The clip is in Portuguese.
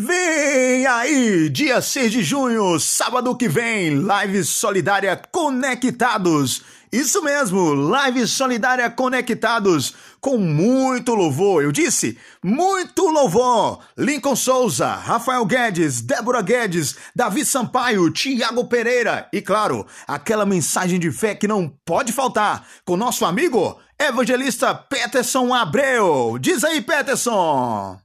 Vem aí, dia 6 de junho, sábado que vem, live solidária Conectados. Isso mesmo, live solidária Conectados, com muito louvor, eu disse, muito louvor. Lincoln Souza, Rafael Guedes, Débora Guedes, Davi Sampaio, Tiago Pereira e, claro, aquela mensagem de fé que não pode faltar com nosso amigo evangelista Peterson Abreu. Diz aí, Peterson.